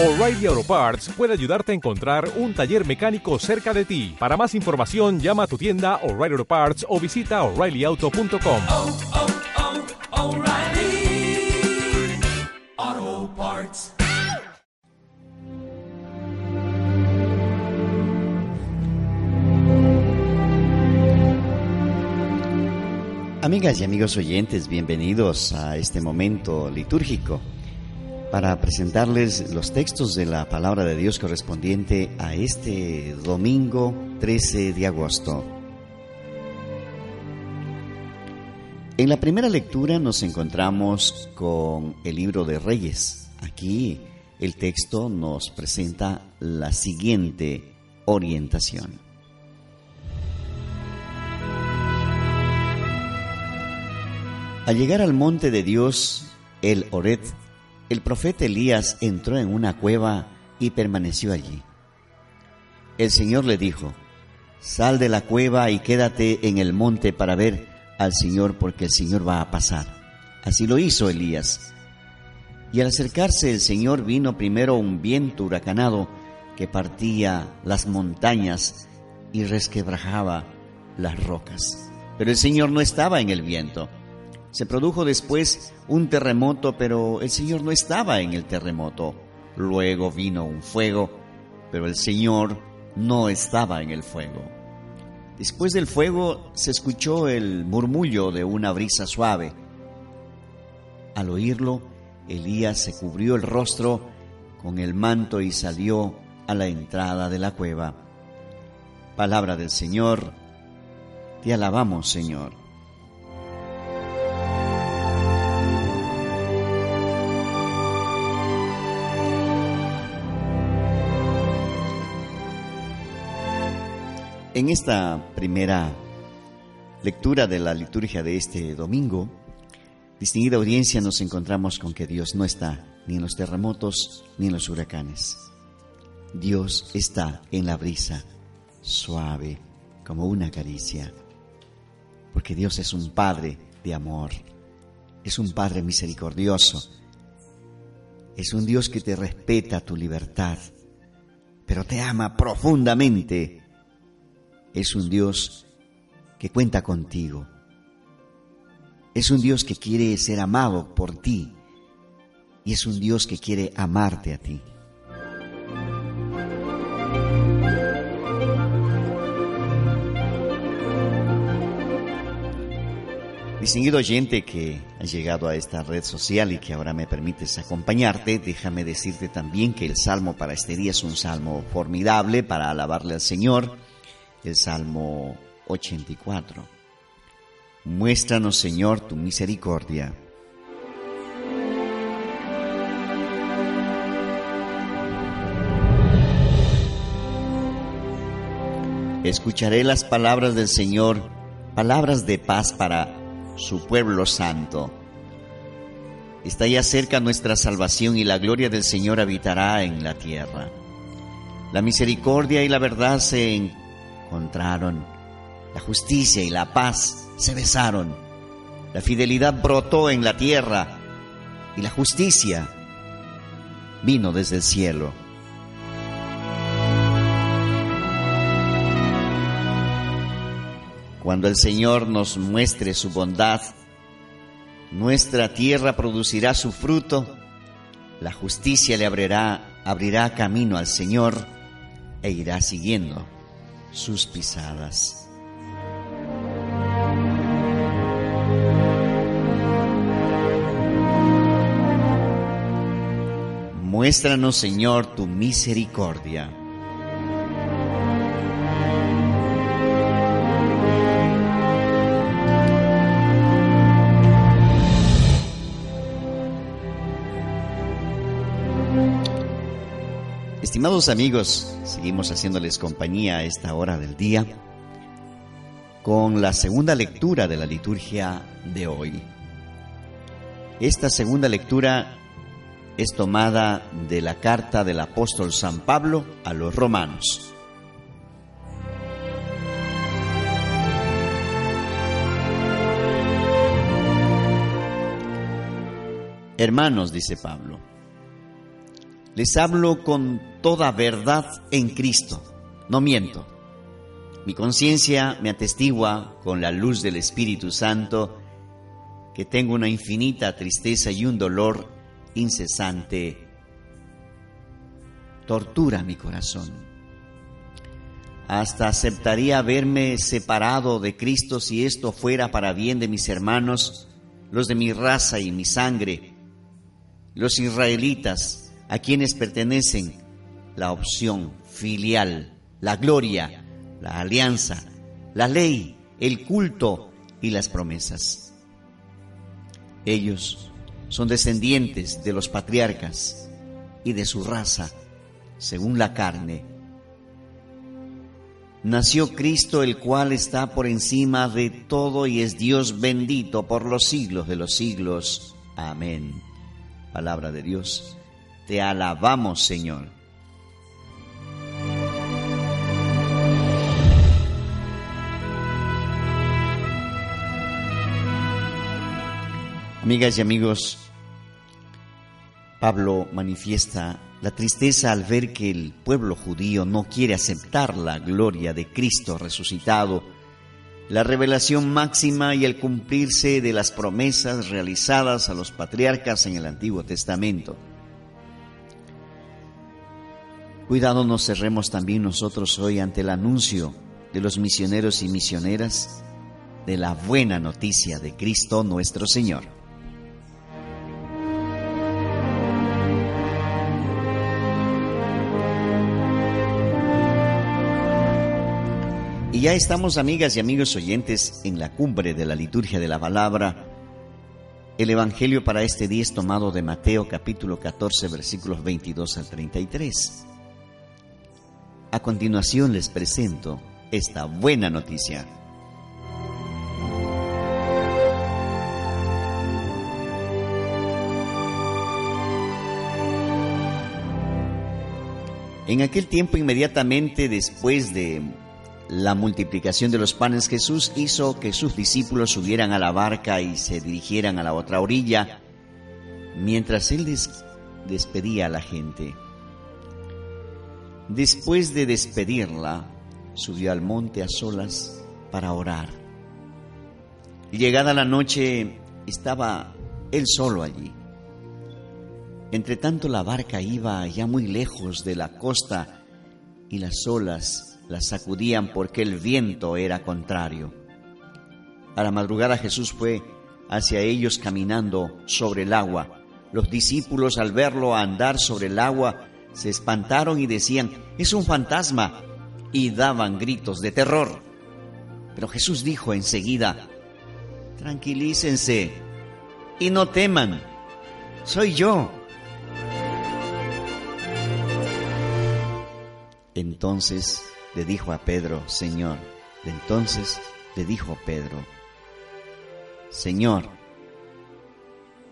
O'Reilly Auto Parts puede ayudarte a encontrar un taller mecánico cerca de ti. Para más información, llama a tu tienda O'Reilly Auto Parts o visita oreillyauto.com. oh, oh, Parts. Amigas y amigos oyentes, bienvenidos a este momento litúrgico para presentarles los textos de la palabra de Dios correspondiente a este domingo 13 de agosto. En la primera lectura nos encontramos con el libro de Reyes. Aquí el texto nos presenta la siguiente orientación. Al llegar al monte de Dios, el Oret, el profeta Elías entró en una cueva y permaneció allí. El Señor le dijo, Sal de la cueva y quédate en el monte para ver al Señor porque el Señor va a pasar. Así lo hizo Elías. Y al acercarse el Señor vino primero un viento huracanado que partía las montañas y resquebrajaba las rocas. Pero el Señor no estaba en el viento. Se produjo después un terremoto, pero el Señor no estaba en el terremoto. Luego vino un fuego, pero el Señor no estaba en el fuego. Después del fuego se escuchó el murmullo de una brisa suave. Al oírlo, Elías se cubrió el rostro con el manto y salió a la entrada de la cueva. Palabra del Señor, te alabamos Señor. En esta primera lectura de la liturgia de este domingo, distinguida audiencia, nos encontramos con que Dios no está ni en los terremotos ni en los huracanes. Dios está en la brisa, suave, como una caricia, porque Dios es un Padre de amor, es un Padre misericordioso, es un Dios que te respeta tu libertad, pero te ama profundamente es un Dios que cuenta contigo. Es un Dios que quiere ser amado por ti. Y es un Dios que quiere amarte a ti. Distinguido oyente que ha llegado a esta red social y que ahora me permites acompañarte, déjame decirte también que el salmo para este día es un salmo formidable para alabarle al Señor el Salmo 84. Muéstranos, Señor, tu misericordia. Escucharé las palabras del Señor, palabras de paz para su pueblo santo. Está ya cerca nuestra salvación y la gloria del Señor habitará en la tierra. La misericordia y la verdad se encontraron. La justicia y la paz se besaron. La fidelidad brotó en la tierra y la justicia vino desde el cielo. Cuando el Señor nos muestre su bondad, nuestra tierra producirá su fruto, la justicia le abrirá, abrirá camino al Señor e irá siguiendo sus pisadas. Muéstranos, Señor, tu misericordia. Estimados amigos, seguimos haciéndoles compañía a esta hora del día con la segunda lectura de la liturgia de hoy. Esta segunda lectura es tomada de la carta del apóstol San Pablo a los romanos. Hermanos, dice Pablo, Les hablo con toda verdad en Cristo, no miento. Mi conciencia me atestigua con la luz del Espíritu Santo que tengo una infinita tristeza y un dolor incesante. Tortura mi corazón. Hasta aceptaría verme separado de Cristo si esto fuera para bien de mis hermanos, los de mi raza y mi sangre, los israelitas a quienes pertenecen la opción filial, la gloria, la alianza, la ley, el culto y las promesas. Ellos son descendientes de los patriarcas y de su raza, según la carne. Nació Cristo, el cual está por encima de todo y es Dios bendito por los siglos de los siglos. Amén. Palabra de Dios. Te alabamos, Señor. Amigas y amigos, Pablo manifiesta la tristeza al ver que el pueblo judío no quiere aceptar la gloria de Cristo resucitado, la revelación máxima y el cumplirse de las promesas realizadas a los patriarcas en el Antiguo Testamento. Cuidado nos cerremos también nosotros hoy ante el anuncio de los misioneros y misioneras de la buena noticia de Cristo nuestro Señor. Y ya estamos, amigas y amigos oyentes, en la cumbre de la liturgia de la palabra. El Evangelio para este día es tomado de Mateo capítulo 14 versículos 22 al 33. A continuación les presento esta buena noticia. En aquel tiempo inmediatamente después de la multiplicación de los panes Jesús hizo que sus discípulos subieran a la barca y se dirigieran a la otra orilla, mientras él despedía a la gente. Después de despedirla, subió al monte a solas para orar. Llegada la noche, estaba él solo allí. Entre tanto la barca iba ya muy lejos de la costa y las olas la sacudían porque el viento era contrario. A la madrugada Jesús fue hacia ellos caminando sobre el agua. Los discípulos al verlo andar sobre el agua se espantaron y decían, es un fantasma, y daban gritos de terror. Pero Jesús dijo enseguida, tranquilícense y no teman, soy yo. Entonces le dijo a Pedro, Señor. Entonces le dijo Pedro, Señor,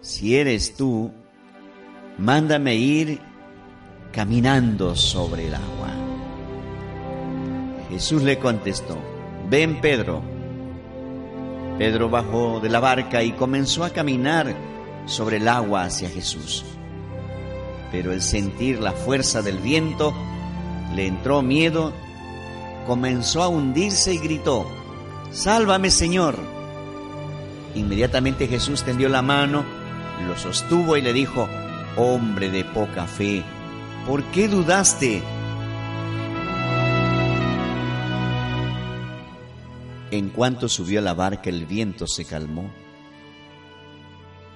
si eres tú, mándame ir caminando sobre el agua. Jesús le contestó, ven Pedro. Pedro bajó de la barca y comenzó a caminar sobre el agua hacia Jesús. Pero el sentir la fuerza del viento le entró miedo comenzó a hundirse y gritó, Sálvame Señor. Inmediatamente Jesús tendió la mano, lo sostuvo y le dijo, Hombre de poca fe, ¿por qué dudaste? En cuanto subió a la barca el viento se calmó.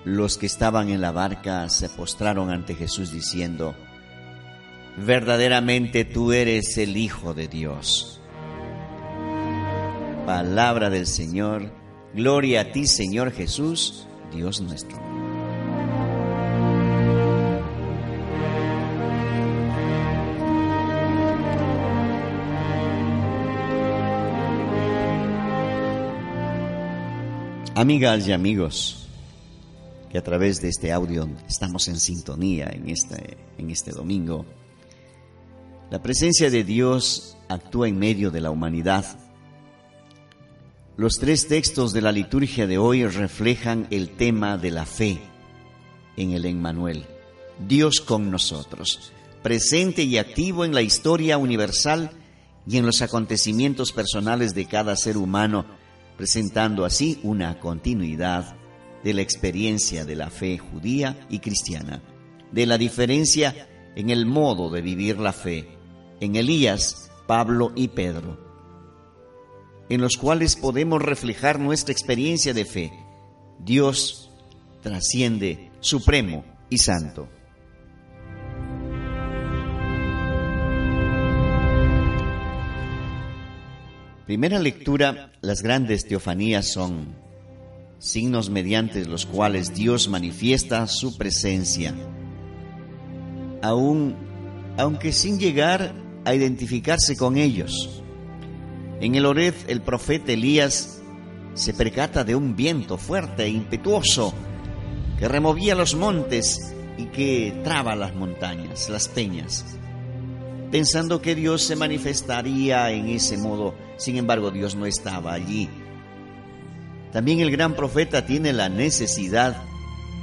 Los que estaban en la barca se postraron ante Jesús diciendo, verdaderamente tú eres el Hijo de Dios. Palabra del Señor. Gloria a ti, Señor Jesús, Dios nuestro. Amigas y amigos, que a través de este audio estamos en sintonía en este, en este domingo, la presencia de Dios actúa en medio de la humanidad los tres textos de la liturgia de hoy reflejan el tema de la fe en el Emmanuel, Dios con nosotros. presente y activo en la historia universal y en los acontecimientos personales de cada ser humano, presentando así una continuidad de la experiencia de la fe judía y cristiana, de la diferencia en el modo de vivir la fe, en Elías, Pablo y Pedro, en los cuales podemos reflejar nuestra experiencia de fe. Dios trasciende, supremo y santo. Primera lectura, las grandes teofanías son signos mediante los cuales Dios manifiesta su presencia, aun, aunque sin llegar a identificarse con ellos. En el Ored, el profeta Elías se percata de un viento fuerte e impetuoso que removía los montes y que traba las montañas, las peñas, pensando que Dios se manifestaría en ese modo sin embargo, Dios no estaba allí. También el gran profeta tiene la necesidad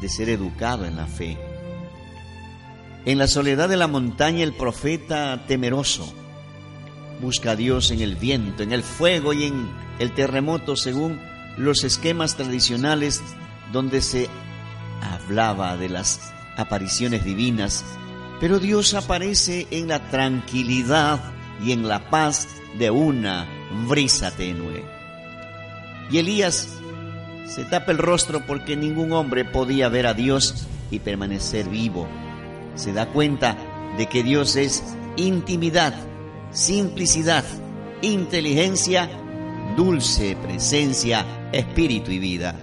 de ser educado en la fe. En la soledad de la montaña el profeta temeroso busca a Dios en el viento, en el fuego y en el terremoto según los esquemas tradicionales donde se hablaba de las apariciones divinas, pero Dios aparece en la tranquilidad y en la paz de una brisa tenue. Y Elías se tapa el rostro porque ningún hombre podía ver a Dios y permanecer vivo. Se da cuenta de que Dios es intimidad, simplicidad, inteligencia, dulce presencia, espíritu y vida.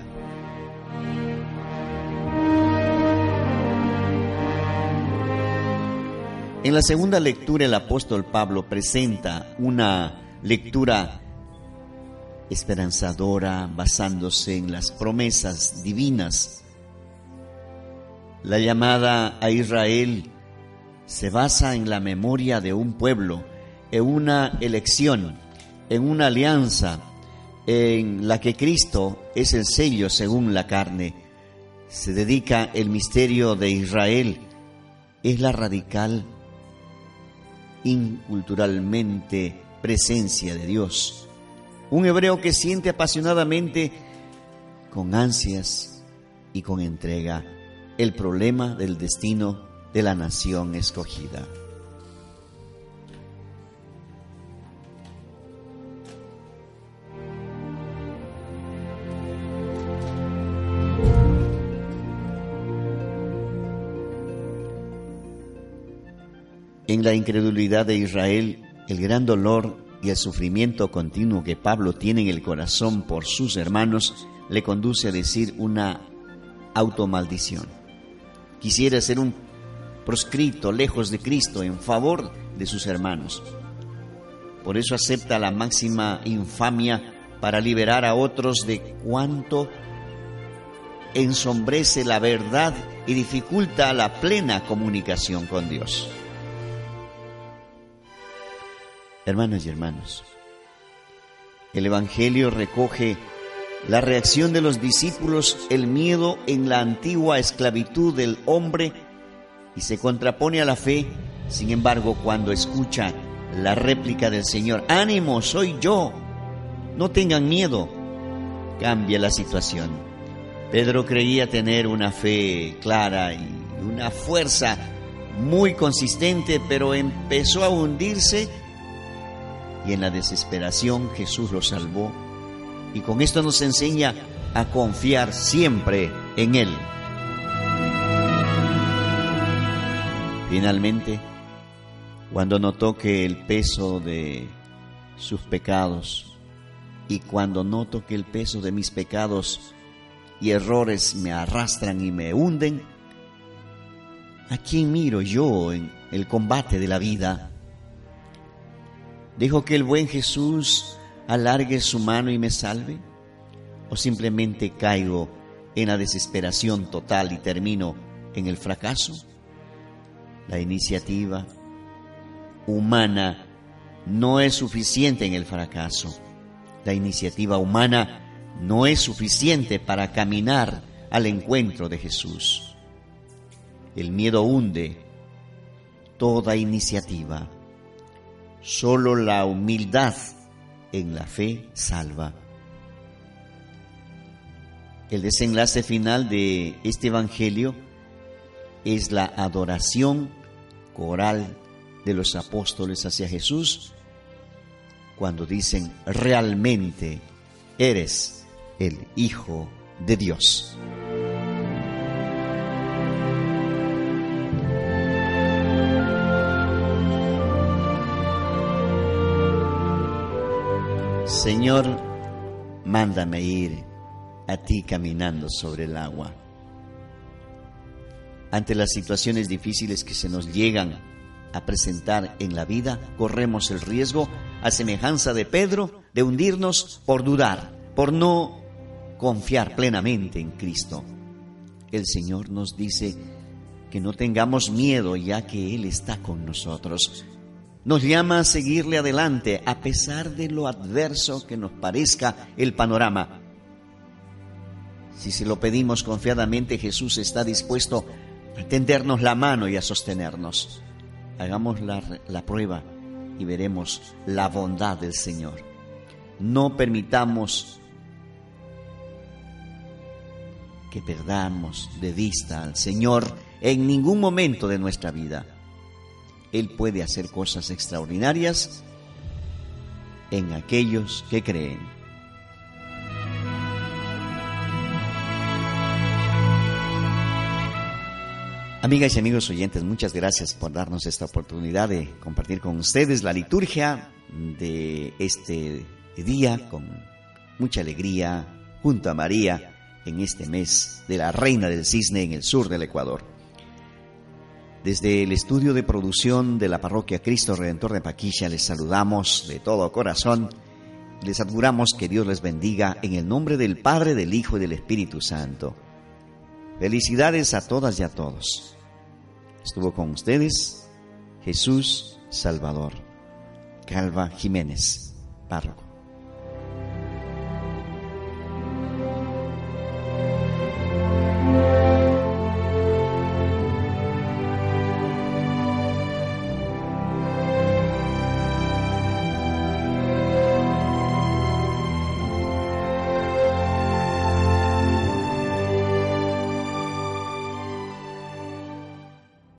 En la segunda lectura el apóstol Pablo presenta una lectura esperanzadora basándose en las promesas divinas. La llamada a Israel se basa en la memoria de un pueblo, en una elección, en una alianza en la que Cristo es el sello según la carne. Se dedica el misterio de Israel, es la radical, inculturalmente presencia de Dios. Un hebreo que siente apasionadamente, con ansias y con entrega, el problema del destino de la nación escogida. La incredulidad de Israel, el gran dolor y el sufrimiento continuo que Pablo tiene en el corazón por sus hermanos le conduce a decir una automaldición. Quisiera ser un proscrito lejos de Cristo en favor de sus hermanos. Por eso acepta la máxima infamia para liberar a otros de cuanto ensombrece la verdad y dificulta la plena comunicación con Dios. Hermanas y hermanos, el Evangelio recoge la reacción de los discípulos, el miedo en la antigua esclavitud del hombre y se contrapone a la fe, sin embargo, cuando escucha la réplica del Señor, ánimo, soy yo, no tengan miedo, cambia la situación. Pedro creía tener una fe clara y una fuerza muy consistente, pero empezó a hundirse en la desesperación Jesús lo salvó. Y con esto nos enseña a confiar siempre en Él. Finalmente, cuando notó que el peso de sus pecados y cuando noto que el peso de mis pecados y errores me arrastran y me hunden, ¿a quién miro yo en el combate de la vida? ¿Dejo que el buen Jesús alargue su mano y me salve? ¿O simplemente caigo en la desesperación total y termino en el fracaso? La iniciativa humana no es suficiente en el fracaso. La iniciativa humana no es suficiente para caminar al encuentro de Jesús. El miedo hunde toda iniciativa. Solo la humildad en la fe salva. El desenlace final de este Evangelio es la adoración coral de los apóstoles hacia Jesús cuando dicen realmente eres el Hijo de Dios. Señor, mándame ir a ti caminando sobre el agua. Ante las situaciones difíciles que se nos llegan a presentar en la vida, corremos el riesgo, a semejanza de Pedro, de hundirnos por dudar, por no confiar plenamente en Cristo. El Señor nos dice que no tengamos miedo ya que Él está con nosotros. Nos llama a seguirle adelante a pesar de lo adverso que nos parezca el panorama. Si se lo pedimos confiadamente, Jesús está dispuesto a tendernos la mano y a sostenernos. Hagamos la, la prueba y veremos la bondad del Señor. No permitamos que perdamos de vista al Señor en ningún momento de nuestra vida. Él puede hacer cosas extraordinarias en aquellos que creen. Amigas y amigos oyentes, muchas gracias por darnos esta oportunidad de compartir con ustedes la liturgia de este día con mucha alegría junto a María en este mes de la Reina del Cisne en el sur del Ecuador. Desde el estudio de producción de la parroquia Cristo Redentor de Paquilla les saludamos de todo corazón. Les aseguramos que Dios les bendiga en el nombre del Padre, del Hijo y del Espíritu Santo. Felicidades a todas y a todos. Estuvo con ustedes Jesús Salvador. Calva Jiménez, párroco.